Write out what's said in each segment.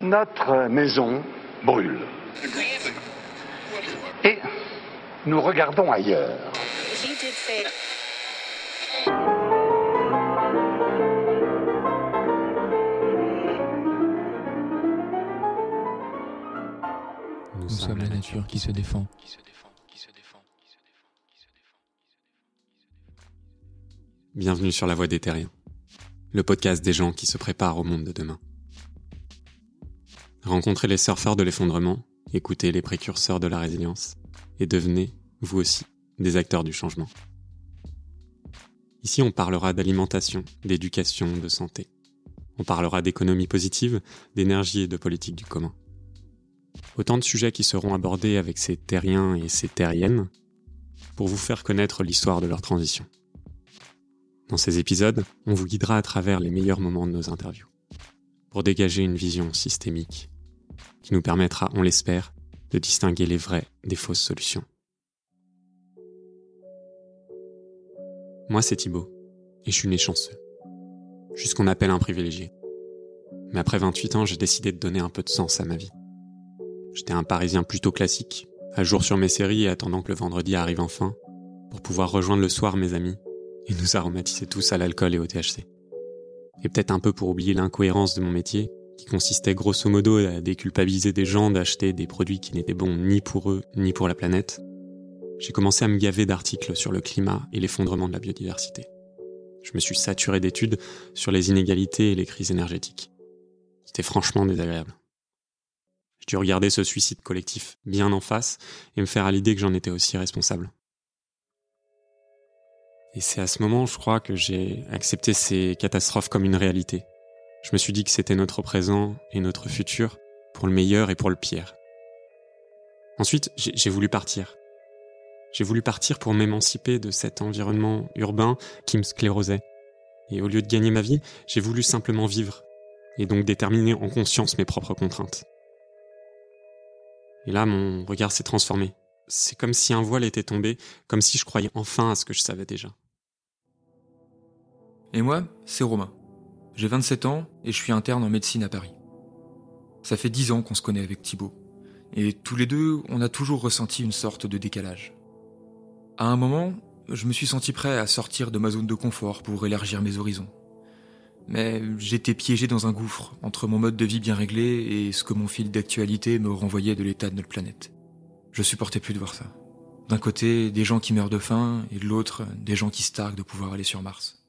Notre maison brûle. Et nous regardons ailleurs. Nous, sommes la nature qui se défend. Bienvenue sur La Voie des Terriens, le podcast des gens qui se préparent au monde de demain. Rencontrez les surfeurs de l'effondrement, écoutez les précurseurs de la résilience, et devenez, vous aussi, des acteurs du changement. Ici, on parlera d'alimentation, d'éducation, de santé. On parlera d'économie positive, d'énergie et de politique du commun. Autant de sujets qui seront abordés avec ces terriens et ces terriennes pour vous faire connaître l'histoire de leur transition. Dans ces épisodes, on vous guidera à travers les meilleurs moments de nos interviews, pour dégager une vision systémique qui nous permettra, on l'espère, de distinguer les vraies des fausses solutions. Moi, c'est Thibaut, et je suis né chanceux. Je suis ce qu'on appelle un privilégié. Mais après 28 ans, j'ai décidé de donner un peu de sens à ma vie. J'étais un Parisien plutôt classique, à jour sur mes séries et attendant que le vendredi arrive enfin, pour pouvoir rejoindre le soir mes amis et nous aromatiser tous à l'alcool et au THC. Et peut-être un peu pour oublier l'incohérence de mon métier, qui consistait grosso modo à déculpabiliser des gens d'acheter des produits qui n'étaient bons ni pour eux ni pour la planète, j'ai commencé à me gaver d'articles sur le climat et l'effondrement de la biodiversité. Je me suis saturé d'études sur les inégalités et les crises énergétiques. C'était franchement désagréable. J'ai dû regarder ce suicide collectif bien en face et me faire à l'idée que j'en étais aussi responsable. Et c'est à ce moment, je crois, que j'ai accepté ces catastrophes comme une réalité. Je me suis dit que c'était notre présent et notre futur, pour le meilleur et pour le pire. Ensuite, j'ai voulu partir. J'ai voulu partir pour m'émanciper de cet environnement urbain qui me sclérosait. Et au lieu de gagner ma vie, j'ai voulu simplement vivre, et donc déterminer en conscience mes propres contraintes. Et là, mon regard s'est transformé. C'est comme si un voile était tombé, comme si je croyais enfin à ce que je savais déjà. Et moi, c'est Romain. J'ai 27 ans et je suis interne en médecine à Paris. Ça fait 10 ans qu'on se connaît avec Thibaut. Et tous les deux, on a toujours ressenti une sorte de décalage. À un moment, je me suis senti prêt à sortir de ma zone de confort pour élargir mes horizons. Mais j'étais piégé dans un gouffre entre mon mode de vie bien réglé et ce que mon fil d'actualité me renvoyait de l'état de notre planète. Je supportais plus de voir ça. D'un côté, des gens qui meurent de faim, et de l'autre, des gens qui se targuent de pouvoir aller sur Mars.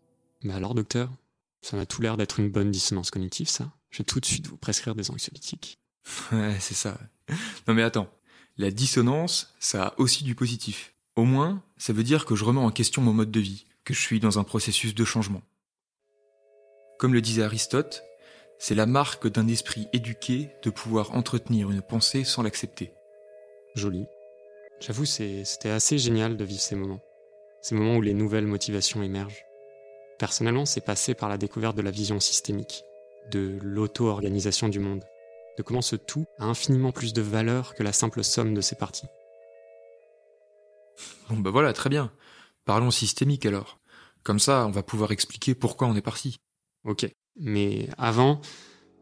Mais alors, docteur, ça m'a tout l'air d'être une bonne dissonance cognitive, ça. Je vais tout de suite vous prescrire des anxiolytiques. Ouais, c'est ça. Non mais attends, la dissonance, ça a aussi du positif. Au moins, ça veut dire que je remets en question mon mode de vie, que je suis dans un processus de changement. Comme le disait Aristote, c'est la marque d'un esprit éduqué de pouvoir entretenir une pensée sans l'accepter. Joli. J'avoue, c'était assez génial de vivre ces moments. Ces moments où les nouvelles motivations émergent. Personnellement, c'est passé par la découverte de la vision systémique, de l'auto-organisation du monde, de comment ce tout a infiniment plus de valeur que la simple somme de ses parties. Bon bah voilà, très bien. Parlons systémique alors. Comme ça, on va pouvoir expliquer pourquoi on est parti. Ok. Mais avant,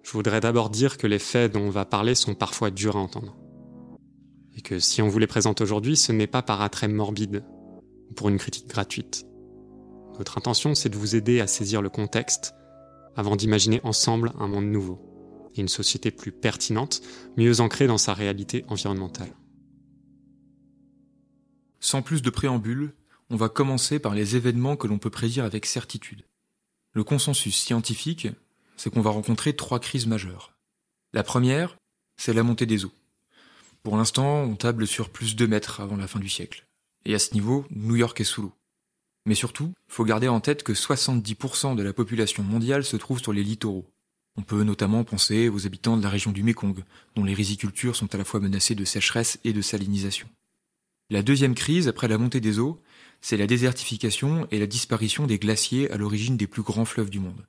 je voudrais d'abord dire que les faits dont on va parler sont parfois durs à entendre. Et que si on vous les présente aujourd'hui, ce n'est pas par attrait morbide ou pour une critique gratuite. Notre intention, c'est de vous aider à saisir le contexte avant d'imaginer ensemble un monde nouveau et une société plus pertinente, mieux ancrée dans sa réalité environnementale. Sans plus de préambule, on va commencer par les événements que l'on peut prédire avec certitude. Le consensus scientifique, c'est qu'on va rencontrer trois crises majeures. La première, c'est la montée des eaux. Pour l'instant, on table sur plus de mètres avant la fin du siècle. Et à ce niveau, New York est sous l'eau. Mais surtout, faut garder en tête que 70% de la population mondiale se trouve sur les littoraux. On peut notamment penser aux habitants de la région du Mékong, dont les rizicultures sont à la fois menacées de sécheresse et de salinisation. La deuxième crise, après la montée des eaux, c'est la désertification et la disparition des glaciers à l'origine des plus grands fleuves du monde.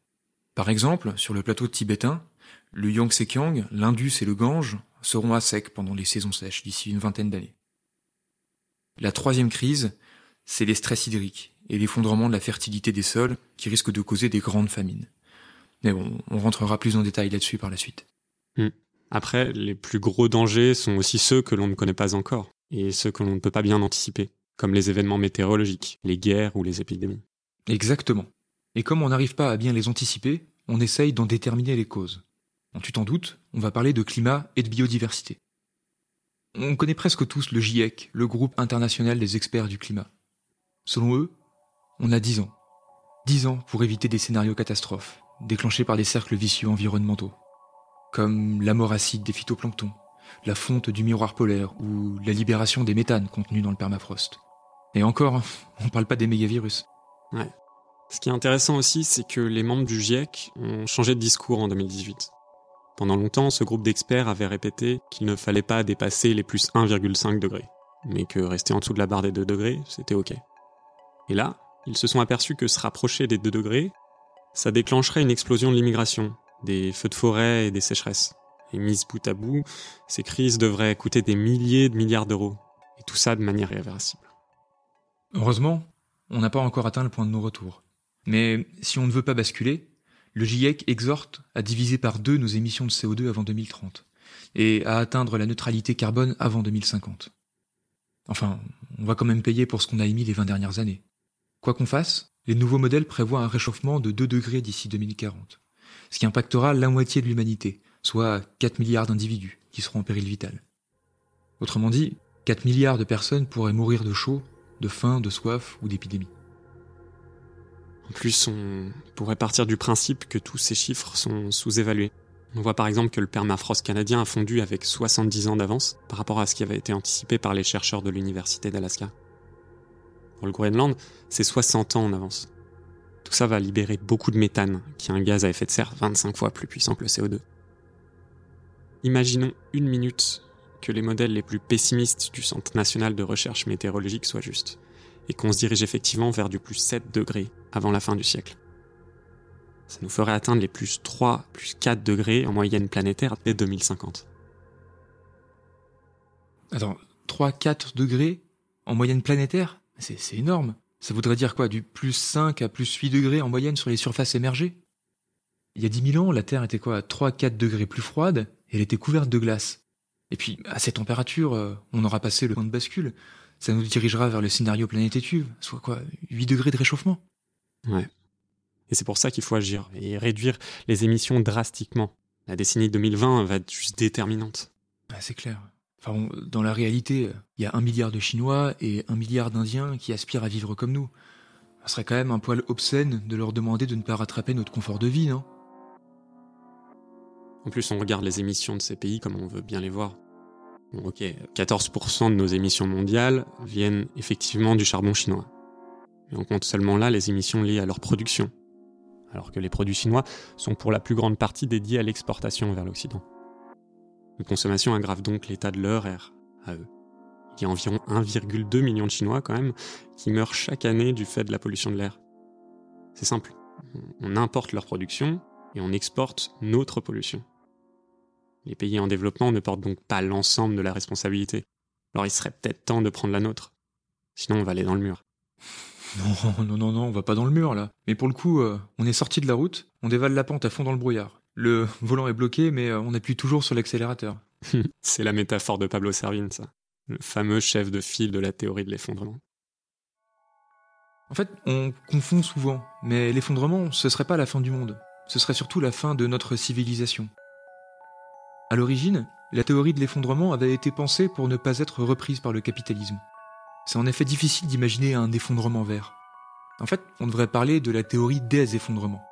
Par exemple, sur le plateau tibétain, le Yangtze-Kiang, l'Indus et le Gange seront à sec pendant les saisons sèches d'ici une vingtaine d'années. La troisième crise, c'est les stress hydriques et l'effondrement de la fertilité des sols qui risque de causer des grandes famines. Mais bon, on rentrera plus en détail là-dessus par la suite. Hmm. Après, les plus gros dangers sont aussi ceux que l'on ne connaît pas encore, et ceux que l'on ne peut pas bien anticiper, comme les événements météorologiques, les guerres ou les épidémies. Exactement. Et comme on n'arrive pas à bien les anticiper, on essaye d'en déterminer les causes. tu t'en doutes, on va parler de climat et de biodiversité. On connaît presque tous le GIEC, le groupe international des experts du climat. Selon eux, on a 10 ans. 10 ans pour éviter des scénarios catastrophes, déclenchés par des cercles vicieux environnementaux, comme la mort acide des phytoplanctons, la fonte du miroir polaire ou la libération des méthanes contenus dans le permafrost. Et encore, on parle pas des mégavirus. Ouais. Ce qui est intéressant aussi, c'est que les membres du GIEC ont changé de discours en 2018. Pendant longtemps, ce groupe d'experts avait répété qu'il ne fallait pas dépasser les plus 1,5 degrés, mais que rester en dessous de la barre des 2 degrés, c'était ok. Et là, ils se sont aperçus que se rapprocher des 2 degrés, ça déclencherait une explosion de l'immigration, des feux de forêt et des sécheresses. Et mises bout à bout, ces crises devraient coûter des milliers de milliards d'euros. Et tout ça de manière irréversible. Heureusement, on n'a pas encore atteint le point de non-retour. Mais si on ne veut pas basculer, le GIEC exhorte à diviser par deux nos émissions de CO2 avant 2030 et à atteindre la neutralité carbone avant 2050. Enfin, on va quand même payer pour ce qu'on a émis les 20 dernières années. Quoi qu'on fasse, les nouveaux modèles prévoient un réchauffement de 2 degrés d'ici 2040, ce qui impactera la moitié de l'humanité, soit 4 milliards d'individus qui seront en péril vital. Autrement dit, 4 milliards de personnes pourraient mourir de chaud, de faim, de soif ou d'épidémie. En plus, on pourrait partir du principe que tous ces chiffres sont sous-évalués. On voit par exemple que le permafrost canadien a fondu avec 70 ans d'avance par rapport à ce qui avait été anticipé par les chercheurs de l'Université d'Alaska. Pour le Groenland, c'est 60 ans en avance. Tout ça va libérer beaucoup de méthane, qui est un gaz à effet de serre 25 fois plus puissant que le CO2. Imaginons une minute que les modèles les plus pessimistes du Centre national de recherche météorologique soient justes et qu'on se dirige effectivement vers du plus 7 degrés avant la fin du siècle. Ça nous ferait atteindre les plus 3, plus 4 degrés en moyenne planétaire dès 2050. Attends, 3, 4 degrés en moyenne planétaire? C'est énorme. Ça voudrait dire quoi Du plus 5 à plus 8 degrés en moyenne sur les surfaces émergées? Il y a 10 000 ans, la Terre était quoi 3, 4 degrés plus froide et elle était couverte de glace. Et puis, à cette température, euh, on aura passé le point de bascule ça nous dirigera vers le scénario planète étuve, soit quoi, 8 degrés de réchauffement. Ouais. Et c'est pour ça qu'il faut agir et réduire les émissions drastiquement. La décennie 2020 va être juste déterminante. Ah, c'est clair. Dans la réalité, il y a un milliard de Chinois et un milliard d'Indiens qui aspirent à vivre comme nous. Ce serait quand même un poil obscène de leur demander de ne pas rattraper notre confort de vie, non? En plus, on regarde les émissions de ces pays comme on veut bien les voir ok, 14% de nos émissions mondiales viennent effectivement du charbon chinois. Mais on compte seulement là les émissions liées à leur production, alors que les produits chinois sont pour la plus grande partie dédiés à l'exportation vers l'Occident. Une consommation aggrave donc l'état de leur air à eux. Il y a environ 1,2 million de Chinois quand même qui meurent chaque année du fait de la pollution de l'air. C'est simple, on importe leur production et on exporte notre pollution. Les pays en développement ne portent donc pas l'ensemble de la responsabilité. Alors il serait peut-être temps de prendre la nôtre. Sinon on va aller dans le mur. Non, non, non, non, on va pas dans le mur là. Mais pour le coup, euh, on est sorti de la route, on dévale la pente à fond dans le brouillard. Le volant est bloqué, mais euh, on appuie toujours sur l'accélérateur. C'est la métaphore de Pablo Servine, ça. Le fameux chef de file de la théorie de l'effondrement. En fait, on confond souvent, mais l'effondrement, ce serait pas la fin du monde. Ce serait surtout la fin de notre civilisation. À l'origine, la théorie de l'effondrement avait été pensée pour ne pas être reprise par le capitalisme. C'est en effet difficile d'imaginer un effondrement vert. En fait, on devrait parler de la théorie des effondrements.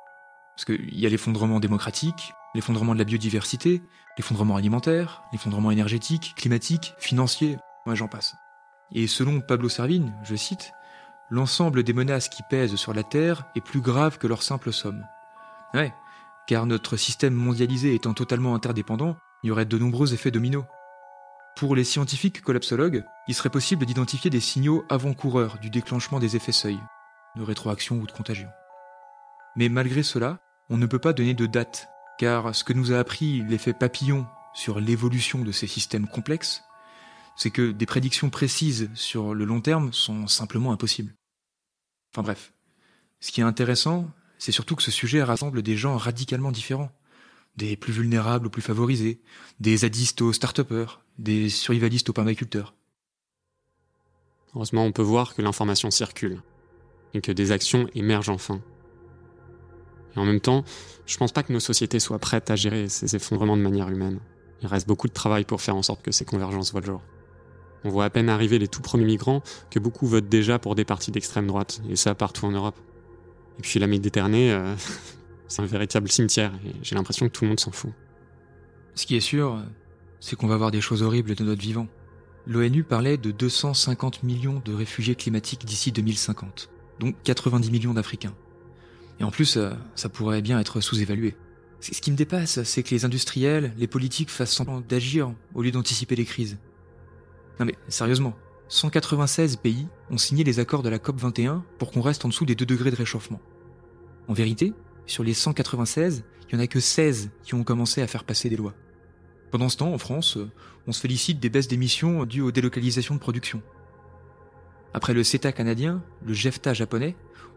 Parce qu'il y a l'effondrement démocratique, l'effondrement de la biodiversité, l'effondrement alimentaire, l'effondrement énergétique, climatique, financier, moi j'en passe. Et selon Pablo Servigne, je cite, l'ensemble des menaces qui pèsent sur la Terre est plus grave que leur simple somme. Ouais, car notre système mondialisé étant totalement interdépendant, il y aurait de nombreux effets dominos. Pour les scientifiques collapsologues, il serait possible d'identifier des signaux avant-coureurs du déclenchement des effets seuil, de rétroaction ou de contagion. Mais malgré cela, on ne peut pas donner de date, car ce que nous a appris l'effet papillon sur l'évolution de ces systèmes complexes, c'est que des prédictions précises sur le long terme sont simplement impossibles. Enfin bref. Ce qui est intéressant, c'est surtout que ce sujet rassemble des gens radicalement différents. Des plus vulnérables aux plus favorisés, des zadistes aux start des survivalistes aux permaculteurs. Heureusement, on peut voir que l'information circule et que des actions émergent enfin. Et en même temps, je pense pas que nos sociétés soient prêtes à gérer ces effondrements de manière humaine. Il reste beaucoup de travail pour faire en sorte que ces convergences voient le jour. On voit à peine arriver les tout premiers migrants que beaucoup votent déjà pour des partis d'extrême droite, et ça partout en Europe. Et puis la Méditerranée, euh, c'est un véritable cimetière, et j'ai l'impression que tout le monde s'en fout. Ce qui est sûr, c'est qu'on va voir des choses horribles de notre vivant. L'ONU parlait de 250 millions de réfugiés climatiques d'ici 2050, donc 90 millions d'Africains. Et en plus, euh, ça pourrait bien être sous-évalué. Ce qui me dépasse, c'est que les industriels, les politiques fassent semblant d'agir au lieu d'anticiper les crises. Non mais, sérieusement, 196 pays ont signé les accords de la COP 21 pour qu'on reste en dessous des 2 degrés de réchauffement. En vérité, sur les 196, il y en a que 16 qui ont commencé à faire passer des lois. Pendant ce temps, en France, on se félicite des baisses d'émissions dues aux délocalisations de production. Après le CETA canadien, le GEFTA japonais,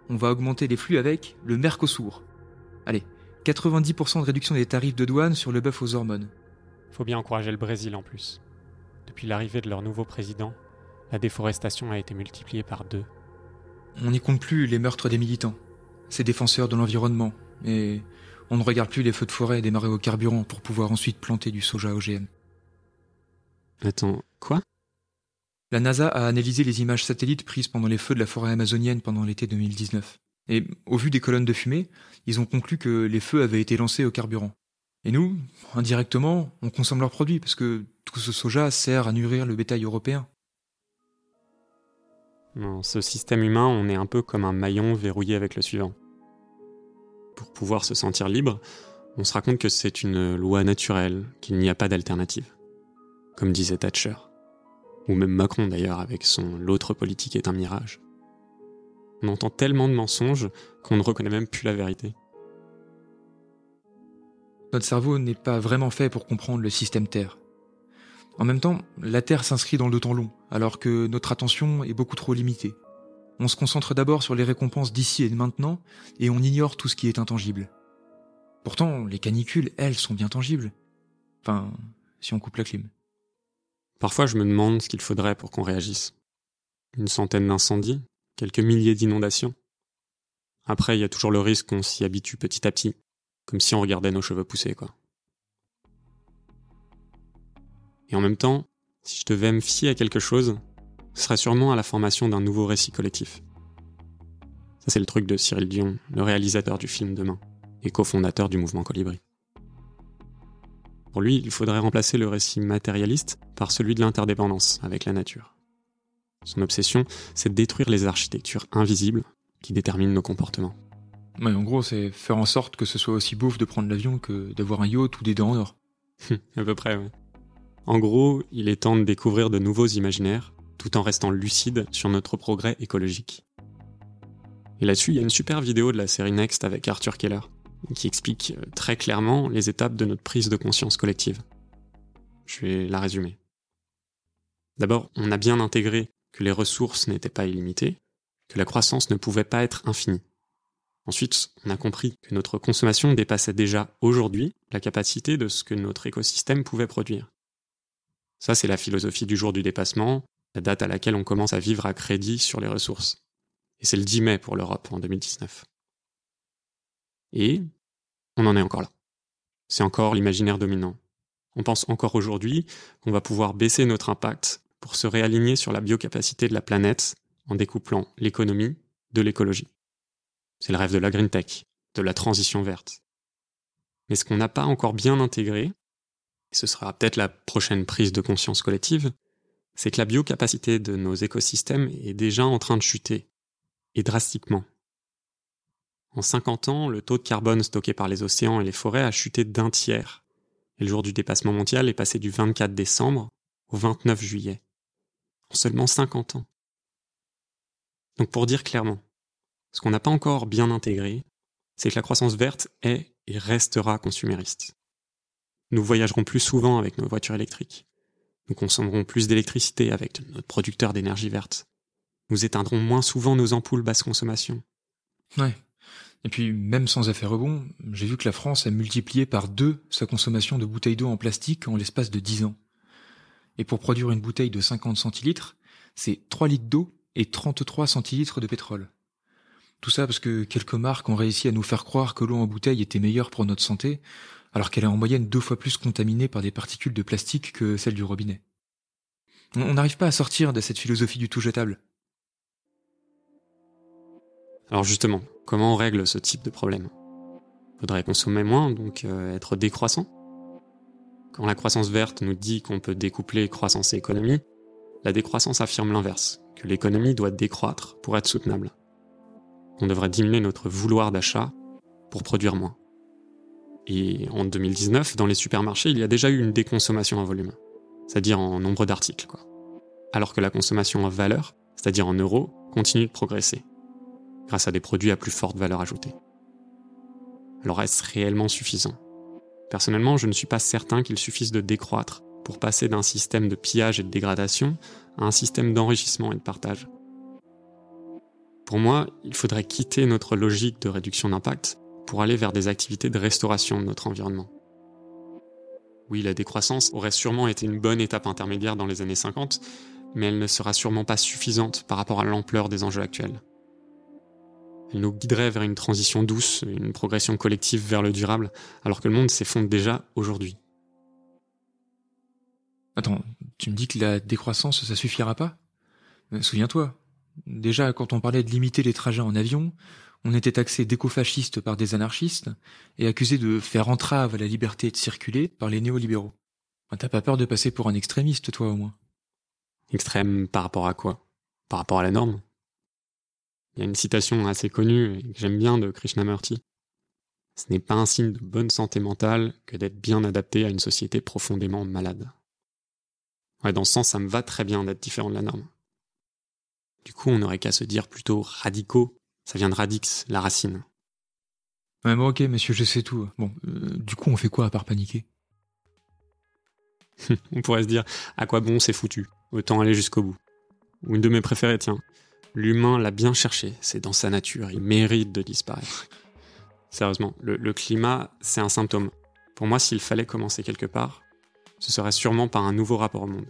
on va augmenter les flux avec le Mercosur. Allez, 90% de réduction des tarifs de douane sur le bœuf aux hormones. Faut bien encourager le Brésil en plus. Depuis l'arrivée de leur nouveau président, la déforestation a été multipliée par deux. On n'y compte plus les meurtres des militants, ces défenseurs de l'environnement, et on ne regarde plus les feux de forêt démarrer au carburant pour pouvoir ensuite planter du soja OGM. Attends, quoi? La NASA a analysé les images satellites prises pendant les feux de la forêt amazonienne pendant l'été 2019. Et au vu des colonnes de fumée, ils ont conclu que les feux avaient été lancés au carburant. Et nous, indirectement, on consomme leurs produits parce que tout ce soja sert à nourrir le bétail européen. Dans ce système humain, on est un peu comme un maillon verrouillé avec le suivant. Pour pouvoir se sentir libre, on se raconte que c'est une loi naturelle, qu'il n'y a pas d'alternative. Comme disait Thatcher. Ou même Macron d'ailleurs avec son L'autre politique est un mirage. On entend tellement de mensonges qu'on ne reconnaît même plus la vérité. Notre cerveau n'est pas vraiment fait pour comprendre le système Terre. En même temps, la Terre s'inscrit dans le temps long, alors que notre attention est beaucoup trop limitée. On se concentre d'abord sur les récompenses d'ici et de maintenant, et on ignore tout ce qui est intangible. Pourtant, les canicules, elles, sont bien tangibles. Enfin, si on coupe la clim. Parfois, je me demande ce qu'il faudrait pour qu'on réagisse. Une centaine d'incendies Quelques milliers d'inondations Après, il y a toujours le risque qu'on s'y habitue petit à petit, comme si on regardait nos cheveux pousser, quoi. Et en même temps, si je devais me fier à quelque chose, ce serait sûrement à la formation d'un nouveau récit collectif. Ça, c'est le truc de Cyril Dion, le réalisateur du film Demain, et cofondateur du mouvement Colibri. Pour lui, il faudrait remplacer le récit matérialiste par celui de l'interdépendance avec la nature. Son obsession, c'est de détruire les architectures invisibles qui déterminent nos comportements. Mais en gros, c'est faire en sorte que ce soit aussi bouffe de prendre l'avion que d'avoir un yacht ou des dents en or. à peu près, oui. En gros, il est temps de découvrir de nouveaux imaginaires, tout en restant lucide sur notre progrès écologique. Et là-dessus, il y a une super vidéo de la série Next avec Arthur Keller, qui explique euh, très clairement les étapes de notre prise de conscience collective. Je vais la résumer. D'abord, on a bien intégré que les ressources n'étaient pas illimitées, que la croissance ne pouvait pas être infinie. Ensuite, on a compris que notre consommation dépassait déjà aujourd'hui la capacité de ce que notre écosystème pouvait produire. Ça, c'est la philosophie du jour du dépassement, la date à laquelle on commence à vivre à crédit sur les ressources. Et c'est le 10 mai pour l'Europe en 2019. Et on en est encore là. C'est encore l'imaginaire dominant. On pense encore aujourd'hui qu'on va pouvoir baisser notre impact pour se réaligner sur la biocapacité de la planète en découplant l'économie de l'écologie. C'est le rêve de la green tech, de la transition verte. Mais ce qu'on n'a pas encore bien intégré, et ce sera peut-être la prochaine prise de conscience collective, c'est que la biocapacité de nos écosystèmes est déjà en train de chuter, et drastiquement. En 50 ans, le taux de carbone stocké par les océans et les forêts a chuté d'un tiers, et le jour du dépassement mondial est passé du 24 décembre au 29 juillet, en seulement 50 ans. Donc pour dire clairement, ce qu'on n'a pas encore bien intégré, c'est que la croissance verte est et restera consumériste. Nous voyagerons plus souvent avec nos voitures électriques. Nous consommerons plus d'électricité avec notre producteur d'énergie verte. Nous éteindrons moins souvent nos ampoules basse consommation. Ouais. Et puis, même sans effet rebond, j'ai vu que la France a multiplié par deux sa consommation de bouteilles d'eau en plastique en l'espace de 10 ans. Et pour produire une bouteille de 50 centilitres, c'est 3 litres d'eau et 33 centilitres de pétrole. Tout ça parce que quelques marques ont réussi à nous faire croire que l'eau en bouteille était meilleure pour notre santé, alors qu'elle est en moyenne deux fois plus contaminée par des particules de plastique que celle du robinet. On n'arrive pas à sortir de cette philosophie du tout jetable. Alors justement, comment on règle ce type de problème? Faudrait consommer moins, donc euh, être décroissant? Quand la croissance verte nous dit qu'on peut découpler croissance et économie, la décroissance affirme l'inverse, que l'économie doit décroître pour être soutenable. On devrait diminuer notre vouloir d'achat pour produire moins. Et en 2019, dans les supermarchés, il y a déjà eu une déconsommation en volume, c'est-à-dire en nombre d'articles. Alors que la consommation en valeur, c'est-à-dire en euros, continue de progresser grâce à des produits à plus forte valeur ajoutée. Alors est-ce réellement suffisant? Personnellement, je ne suis pas certain qu'il suffise de décroître pour passer d'un système de pillage et de dégradation à un système d'enrichissement et de partage. Pour moi, il faudrait quitter notre logique de réduction d'impact pour aller vers des activités de restauration de notre environnement. Oui, la décroissance aurait sûrement été une bonne étape intermédiaire dans les années 50, mais elle ne sera sûrement pas suffisante par rapport à l'ampleur des enjeux actuels. Elle nous guiderait vers une transition douce, une progression collective vers le durable, alors que le monde s'effondre déjà aujourd'hui. Attends, tu me dis que la décroissance, ça suffira pas? Souviens-toi, déjà quand on parlait de limiter les trajets en avion, on était taxé d'écofasciste par des anarchistes et accusé de faire entrave à la liberté de circuler par les néolibéraux. T'as pas peur de passer pour un extrémiste, toi au moins? Extrême par rapport à quoi? Par rapport à la norme? Il y a une citation assez connue que j'aime bien de Krishnamurti. Ce n'est pas un signe de bonne santé mentale que d'être bien adapté à une société profondément malade. Ouais, dans ce sens, ça me va très bien d'être différent de la norme. Du coup, on n'aurait qu'à se dire plutôt radicaux. Ça vient de radix, la racine. Ouais, bon, ok, monsieur, je sais tout. Bon, euh, du coup, on fait quoi à part paniquer? On pourrait se dire, à quoi bon c'est foutu Autant aller jusqu'au bout. Ou une de mes préférées, tiens. L'humain l'a bien cherché, c'est dans sa nature, il mérite de disparaître. Sérieusement, le, climat, c'est un symptôme. Pour moi, s'il fallait commencer quelque part, ce serait sûrement par un nouveau rapport au monde.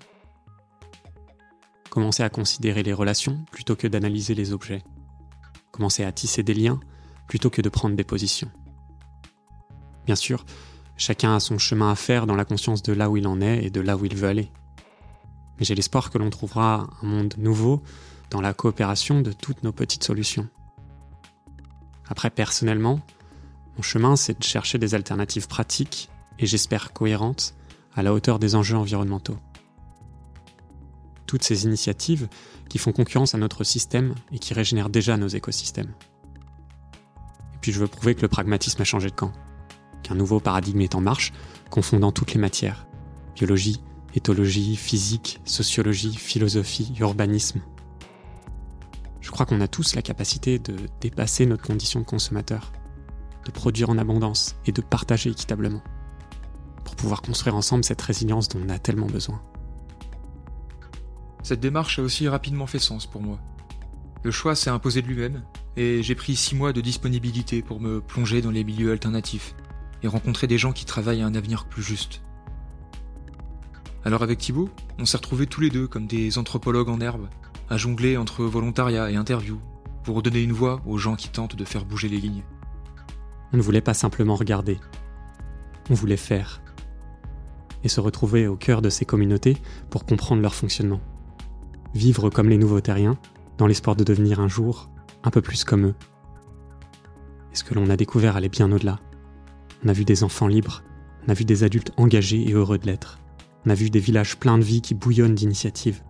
Commencer à considérer les relations plutôt que d'analyser les objets. Commencer à tisser des liens plutôt que de prendre des positions. Bien sûr, chacun a son chemin à faire dans la conscience de là où il en est et de là où il veut aller. Mais j'ai l'espoir que l'on trouvera un monde nouveau dans la coopération de toutes nos petites solutions. Après, personnellement, mon chemin, c'est de chercher des alternatives pratiques et j'espère cohérentes à la hauteur des enjeux environnementaux. Toutes ces initiatives qui font concurrence à notre système et qui régénèrent déjà nos écosystèmes. Et puis je veux prouver que le pragmatisme a changé de camp, qu'un nouveau paradigme est en marche, confondant toutes les matières, biologie, éthologie, physique, sociologie, philosophie, urbanisme, je crois qu'on a tous la capacité de dépasser notre condition de consommateur, de produire en abondance et de partager équitablement, pour pouvoir construire ensemble cette résilience dont on a tellement besoin. Cette démarche a aussi rapidement fait sens pour moi. Le choix s'est imposé de lui-même, et j'ai pris six mois de disponibilité pour me plonger dans les milieux alternatifs et rencontrer des gens qui travaillent à un avenir plus juste. Alors avec Thibaut, on s'est retrouvés tous les deux comme des anthropologues en herbe, à jongler entre volontariat et interview pour donner une voix aux gens qui tentent de faire bouger les lignes. On ne voulait pas simplement regarder, on voulait faire. Et se retrouver au cœur de ces communautés pour comprendre leur fonctionnement. Vivre comme les nouveaux terriens, dans l'espoir de devenir un jour un peu plus comme eux. Et ce que l'on a découvert allait bien au-delà. On a vu des enfants libres, on a vu des adultes engagés et heureux de l'être. On a vu des villages pleins de vie qui bouillonnent d'initiatives.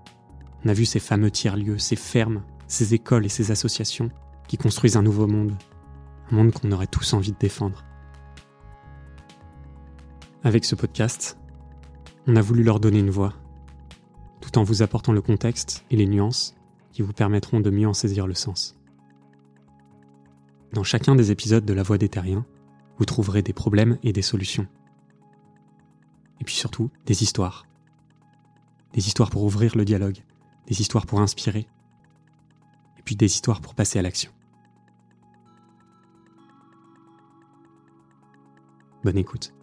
On a vu ces fameux tiers-lieux, ces fermes, ces écoles et ces associations qui construisent un nouveau monde. Un monde qu'on aurait tous envie de défendre. Avec ce podcast, on a voulu leur donner une voix, tout en vous apportant le contexte et les nuances qui vous permettront de mieux en saisir le sens. Dans chacun des épisodes de La Voix des Terriens, vous trouverez des problèmes et des solutions. Et puis surtout, des histoires. Des histoires pour ouvrir le dialogue, des histoires pour inspirer, puis des histoires pour passer à l'action. Bonne écoute.